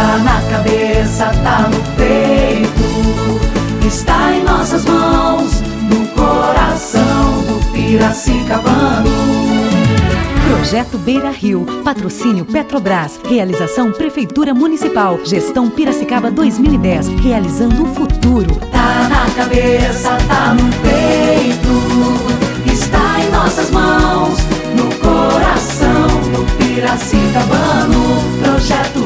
Tá na cabeça, tá no peito, está em nossas mãos, no coração do Piracicabano. Projeto Beira Rio. Patrocínio Petrobras. Realização Prefeitura Municipal. Gestão Piracicaba 2010. Realizando o futuro. Tá na cabeça, tá no peito, está em nossas mãos, no coração do Piracicabano. projeto